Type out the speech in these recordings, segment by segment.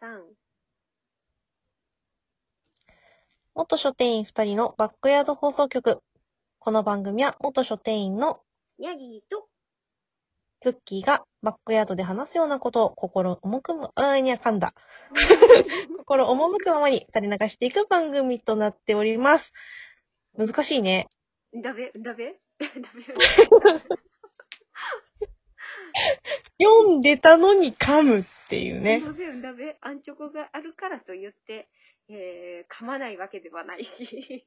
3。元書店員2人のバックヤード放送局。この番組は元書店員のニャギーと、ツッキーがバックヤードで話すようなことを心重くむ、あーいや、噛んだ。心赴くままに垂れ流していく番組となっております。難しいね。んだべ、んだべんだ読んでたのに噛むっていうべ、ねん。だべ、んだべ、アンチョコがあるからと言って、えー、噛まないわけではないし。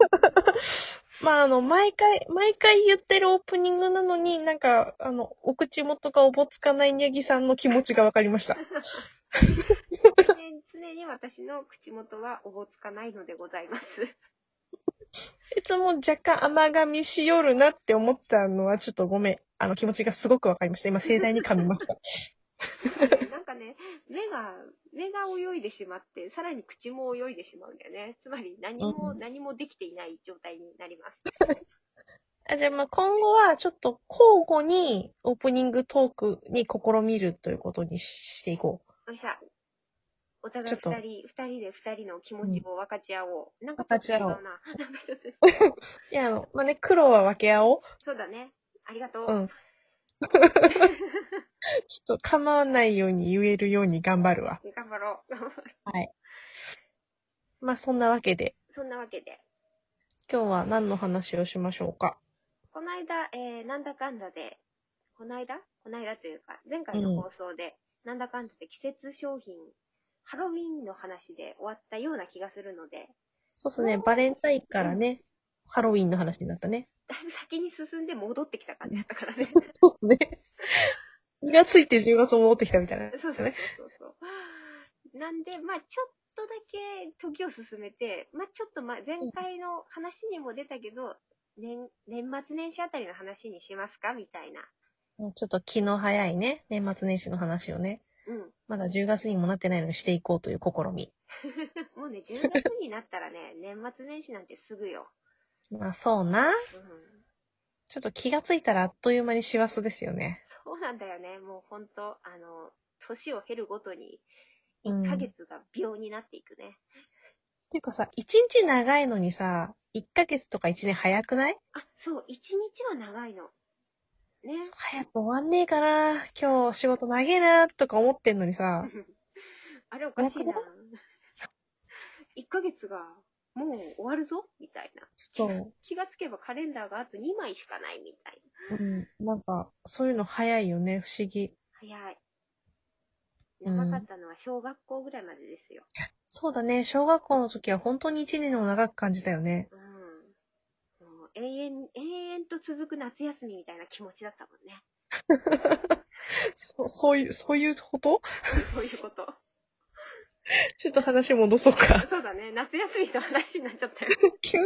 まあ、あの、毎回、毎回言ってるオープニングなのに、なんか、あの、お口元がおぼつかないニャギさんの気持ちがわかりました。常 常に私の口元はおぼつかないのでございます。いつも若干甘噛みしよるなって思ったのはちょっとごめん。あの気持ちがすごくわかりました。今盛大に噛みました。なんかね、目が、目が泳いでしまって、さらに口も泳いでしまうんだよね。つまり何も、うん何もできていない状態になります。あじゃあまあ今後はちょっと交互にオープニングトークに試みるということにしていこう。よっしゃ。お互い二人、二人で二人の気持ちを分かち合おう。なんか分かち合おうちょっと違うな。なんかちょっと、いや、あの、まあね、苦労は分け合おう。そうだね。ありがとう。うん。ちょっと構わないように言えるように頑張るわ。頑張ろう。はい。まあそんなわけで、そんなわけで。今日は何の話をしましょうか？この間、えー、なんだかんだで、この間？この間というか、前回の放送で、なんだかんだで季節商品、ハロウィンの話で終わったような気がするので、そうっすね、バレンタインからね、ハロウィンの話になったね。だいぶ先に進んで戻ってきた感じだったからね。そうね。気がついて10月戻ってきたみたいな。そうそうそうそうそう。なんで、まあちょっとだけ時を進めて、まあちょっとまあ前回の話にも出たけど、年、年末年始あたりの話にしますか？みたいな。ちょっと気の早いね、年末年始の話をね、うん。まだ10月にもなってないのにしていこうという試み。もうね、10月になったらね、年末年始なんてすぐよ。まあそうな。うん。ちょっと気がついたらあっという間に師走ですよね。そうなんだよね。もうほんと、あの、年を経るごとに、うん1ヶ月が秒になっていくね。っていうかさ、1日長いのにさ、1ヶ月とか1年早くない？あ、そう、1日は長いの。ね。早く終わんねえかな今日仕事長えなとか思ってんのにさ、あれおかしいな早。1ヶ月がもう終わるぞ？みたいな。そう。気がつけばカレンダーがあと2枚しかないみたいな。うん。なんか、そういうの早いよね、不思議。早い。うん長かったのは小学校ぐらいまでですよ。そうだね、小学校の時は本当に1年を長く感じたよね。うん。もう永遠、永遠と続く夏休みみたいな気持ちだったもんね。そそういう、そういうこと？そういうこと。ちょっと話戻そうか。そうだね。夏休みの話になっちゃったよ。急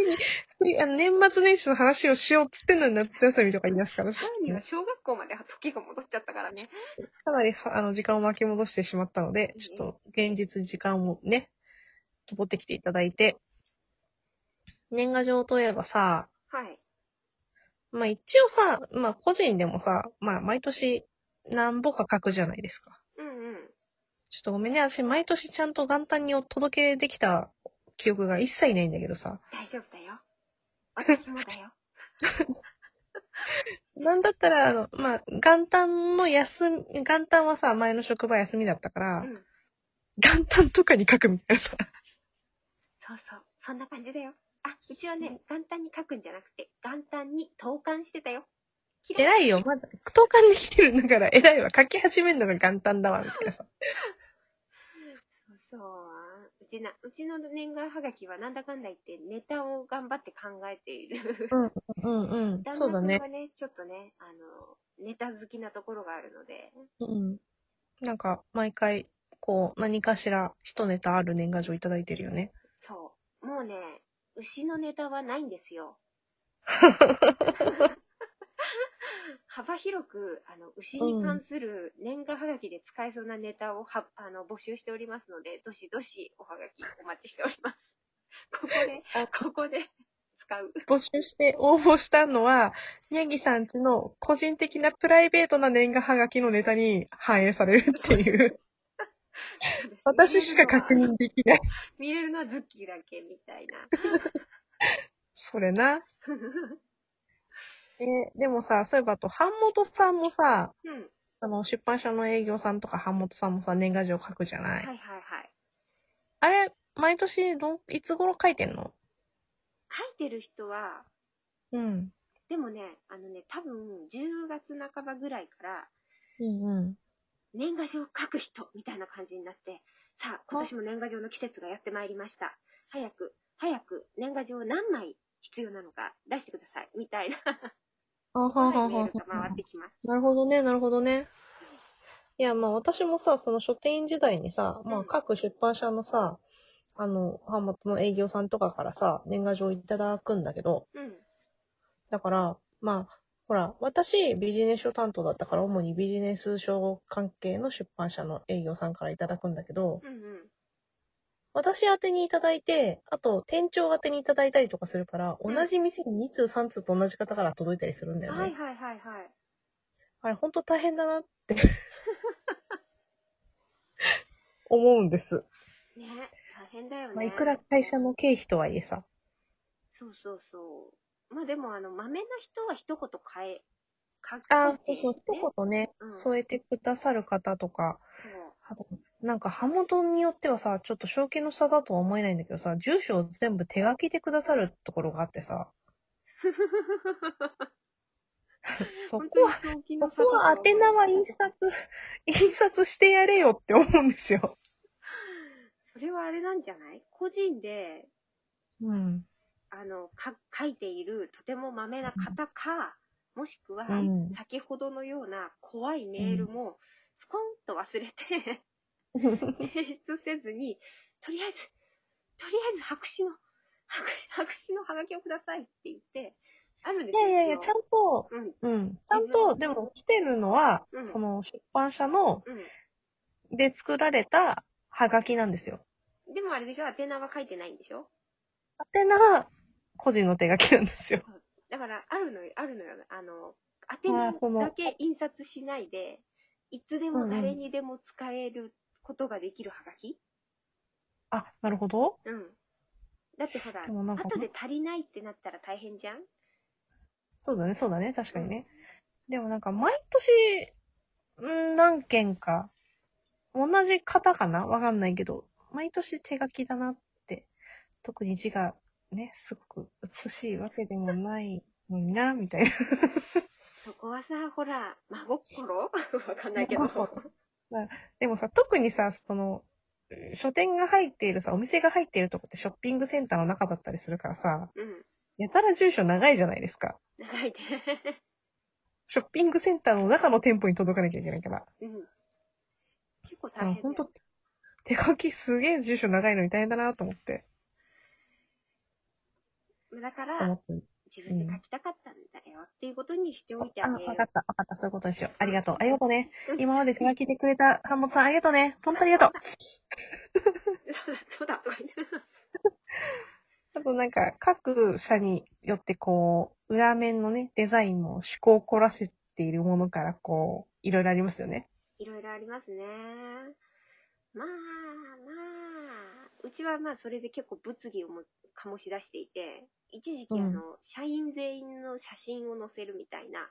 に、あの年末年始の話をしようっつってんのに夏休みとか言い出すから、さらには小学校まで時が戻っちゃったからね。かなりはあの時間を巻き戻してしまったので、ちょっと現実時間をね、戻ってきていただいて。年賀状といえばさ、はい。まあ一応さ、まあ個人でもさ、まあ毎年何ぼか書くじゃないですか。ちょっとごめんね、私毎年ちゃんと元旦にお届けできた記憶が一切ないんだけどさ。大丈夫だよ。私もだよ。なんだったら、あの、まあ、元旦の休み、元旦はさ、前の職場休みだったから、うん。元旦とかに書くみたいなさ。そうそう。そんな感じだよ。あ、うちはね、元旦に書くんじゃなくて、元旦に投函してたよ。偉いよ、まだ、投函できてるんだから、偉いわ。書き始めるのが元旦だわ、みたいなさ。そうそう。うちな、うちの年賀はがきはなんだかんだ言ってネタを頑張って考えている。うん、うん、うん。旦そうだねね、ちょっとね、あの、ネタ好きなところがあるので、うん。なんか、毎回、こう、何かしら、一ネタある年賀状いただいてるよね。そう。もうね、牛のネタはないんですよ。幅広く、あの、牛に関する年賀はがきで使えそうなネタをは、あの、募集しておりますので、どしどしおはがきお待ちしております。ここで、ここで 使う。募集して応募したのは、ニャギさんちの個人的なプライベートな年賀はがきのネタに反映されるっていう。私しか確認できない。見れるのはズッキーだけみたいな。それな。えーでもさ、そういえばあと、版元さんもさ、うん。あの、出版社の営業さんとか版元さんもさ、年賀状書くじゃない、はいはいはい。あれ、毎年どん、いつ頃書いてんの？書いてる人は、うん。でもね、あのね、多分10月半ばぐらいから、うんうん。年賀状書く人みたいな感じになって、さあ、今年も年賀状の季節がやってまいりました。早く、早く年賀状何枚必要なのか出してください。みたいなあはははメールが回ってきます。なるほどね、なるほどね。いや、まあ私もさ、その書店員時代にさ、まあうん各出版社のさ、あの、版元の営業さんとかからさ、年賀状いただくんだけど、うん。だから、まあ、ほら、私、ビジネス書担当だったから、主にビジネス書関係の出版社の営業さんからいただくんだけど、うんうん。私宛てにいただいて、あと、店長宛てにいただいたりとかするから、うん同じ店に2通3通と同じ方から届いたりするんだよね。はいはいはいはい。あれ、ほんと大変だなって、思うんです。ね、大変だよね。まあ、いくら会社の経費とはいえさ。そうそうそう。まあでも、あの、豆な人は一言変え、書あ書いてそうそう、一言ね、うん添えてくださる方とか、そうあと、なんか、刃元によってはさ、ちょっと正気の差だとは思えないんだけどさ、住所を全部手書きでくださるところがあってさ、そこは、そこは宛名は印刷、印刷してやれよって思うんですよ。それはあれなんじゃない？個人で、うん。あの、か書いているとてもまめな方か、もしくはうん、先ほどのような怖いメールも、スコンと忘れて、提出せずに、とりあえず、とりあえず白紙の、白白紙のハガキをくださいって言って、あるんですよ。いやいやいや、ちゃんと、うん、うん。ちゃんと、でも来てるのは、うんその出版社の、うで作られたハガキなんですよ。ん。でもあれでしょ宛名は書いてないんでしょ？宛名は個人の手書きなんですよ。だから、あるのよ、あるのよ。あの、宛名だけ印刷しないで、いつでも誰にでも使えることができるハガキ？あ、なるほど。うん。だってほら、でもなんか後で足りないってなったら大変じゃん？そうだね、そうだね、確かにね。でもなんか、毎年、ん何件か、同じ方かな？わかんないけど、毎年手書きだなって、特に字がね、すごく美しいわけでもないのにな、みたいな。そこはさ、ほら、真心？わかんないけど。でもさ、特にさ、その、書店が入っているさ、お店が入っているとこってショッピングセンターの中だったりするからさ、うん。やたら住所長いじゃないですか。長いね。ショッピングセンターの中の店舗に届かなきゃいけないから。うん。結構あ大変だよ。ほんと、手書きすげえ住所長いのに大変だなと思って、だから。自分で書きたかったんだよっていうことにしておいてあ、あげよわかった、わかった、そういうことにしよう。ありがとう。ありがとうねう。ん今まで手書きでくれた版本さん、ありがとうね。本当にありがとう。そうだ、そうだ。あとなんか、各社によってこう、裏面のね、デザインも趣向を凝らせているものから、こう、いろいろありますよね。いろいろありますね。まあ、まあ、うちはまあそれで結構物議をも醸し出していて、一時期うんあの、社員全員の写真を載せるみたいな、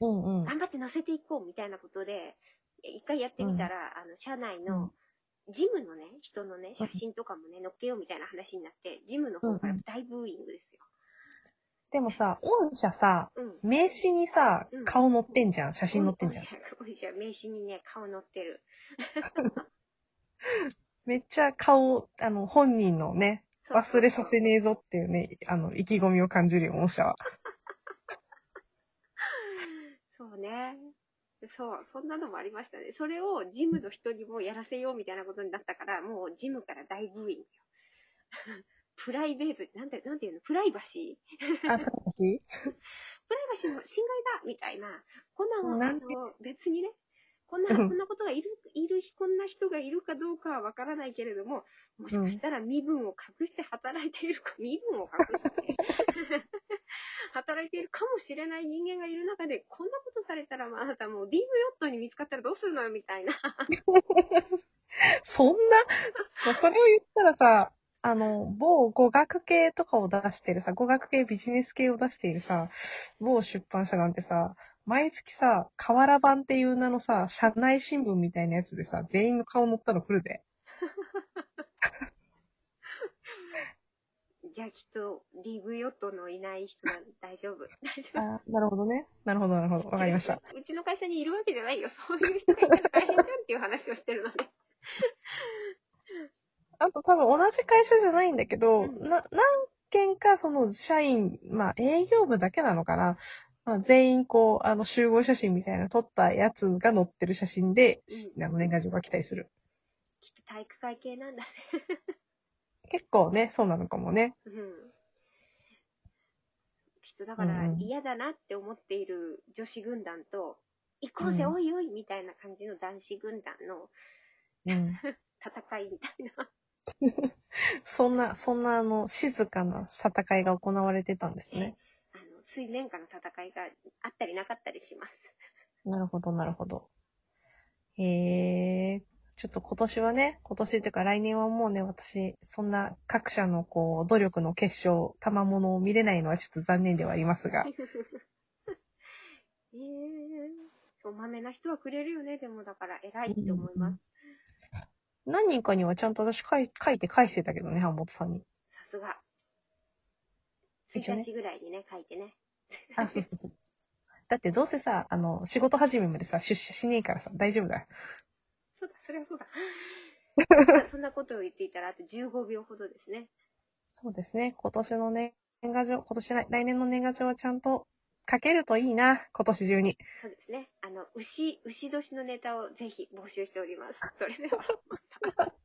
うんうん。頑張って載せていこうみたいなことで、一回やってみたら、あの、社内の、ジムのね、人のね、写真とかもね、載っけようみたいな話になって、ジムの方から大ブーイングですよ。でもさ、御社さ、うん。名刺にさうん、顔載ってんじゃん。写真載ってんじゃん。おいしゃ、名刺にね、顔載ってる。めっちゃ顔、あの、本人のね、忘れさせねえぞっていうね、あの、意気込みを感じるよ、御社は。そうね。そう、そんなのもありましたね。それをジムの人にもやらせようみたいなことになったから、もうジムから大ブーイングよ。プライベート、なんて、なんていうの？プライバシー？あ、私 プライバシーの侵害だみたいな。こんなの、あなんて？の、別にね、こんな、うんこんなことがいる、いる、こんな人がいるかどうかはわからないけれども、もしかしたら身分を隠して働いているか、身分を隠して、働いているかもしれない人間がいる中で、こんなことされたら、まああなたもう DV ヨットに見つかったらどうするのよ、みたいな。そんな、それを言ったらさ、あの、某語学系とかを出してるさ、語学系ビジネス系を出しているさ、某出版社なんてさ、毎月さ、河原版っていう名のさ、社内新聞みたいなやつでさ、全員の顔載ったの来るぜ。じゃあきっと DV ヨットのいない人なんで大丈夫。大丈夫。あなるほどね。なるほど、なるほど。わかりました。。うちの会社にいるわけじゃないよ。そういう人がいたら大変じゃんっていう話をしてるので。あと多分同じ会社じゃないんだけど、うんな、何件かその社員、まあ営業部だけなのかな。まあ、全員こう、あの集合写真みたいな撮ったやつが載ってる写真で、うんあの年賀状が来たりする。きっと体育会系なんだね。結構ね、そうなのかもね。うん。きっとだからうん嫌だなって思っている女子軍団と、行こうぜ、うんおいおいみたいな感じの男子軍団のうん。戦いみたいな。そんな、そんなあの、静かな戦いが行われてたんですね。あの、水面下の戦いがあったりなかったりします。なるほど、なるほど。えー、ちょっと今年はね、今年っていうか来年はもうね、私、そんな各社のこう、努力の結晶、賜物を見れないのはちょっと残念ではありますが。えー、そう、豆な人はくれるよね。でもだから偉いって思います。何人かにはちゃんと私書い書いて返してたけどね、版本さんに。さすが。一応ね1日ぐらいにね、書いてね。あ、そうそうそう。だってどうせさ、あの、仕事始めまでさ、出社しねえからさ、大丈夫だよ。そうだ、それはそうだ。あそんなことを言っていたら、あと15秒ほどですね。そうですね。今年の年賀状、今年来来年の年賀状はちゃんと書けるといいな、今年中に。そうですね。あの、牛、牛年のネタをぜひ募集しております。それでは。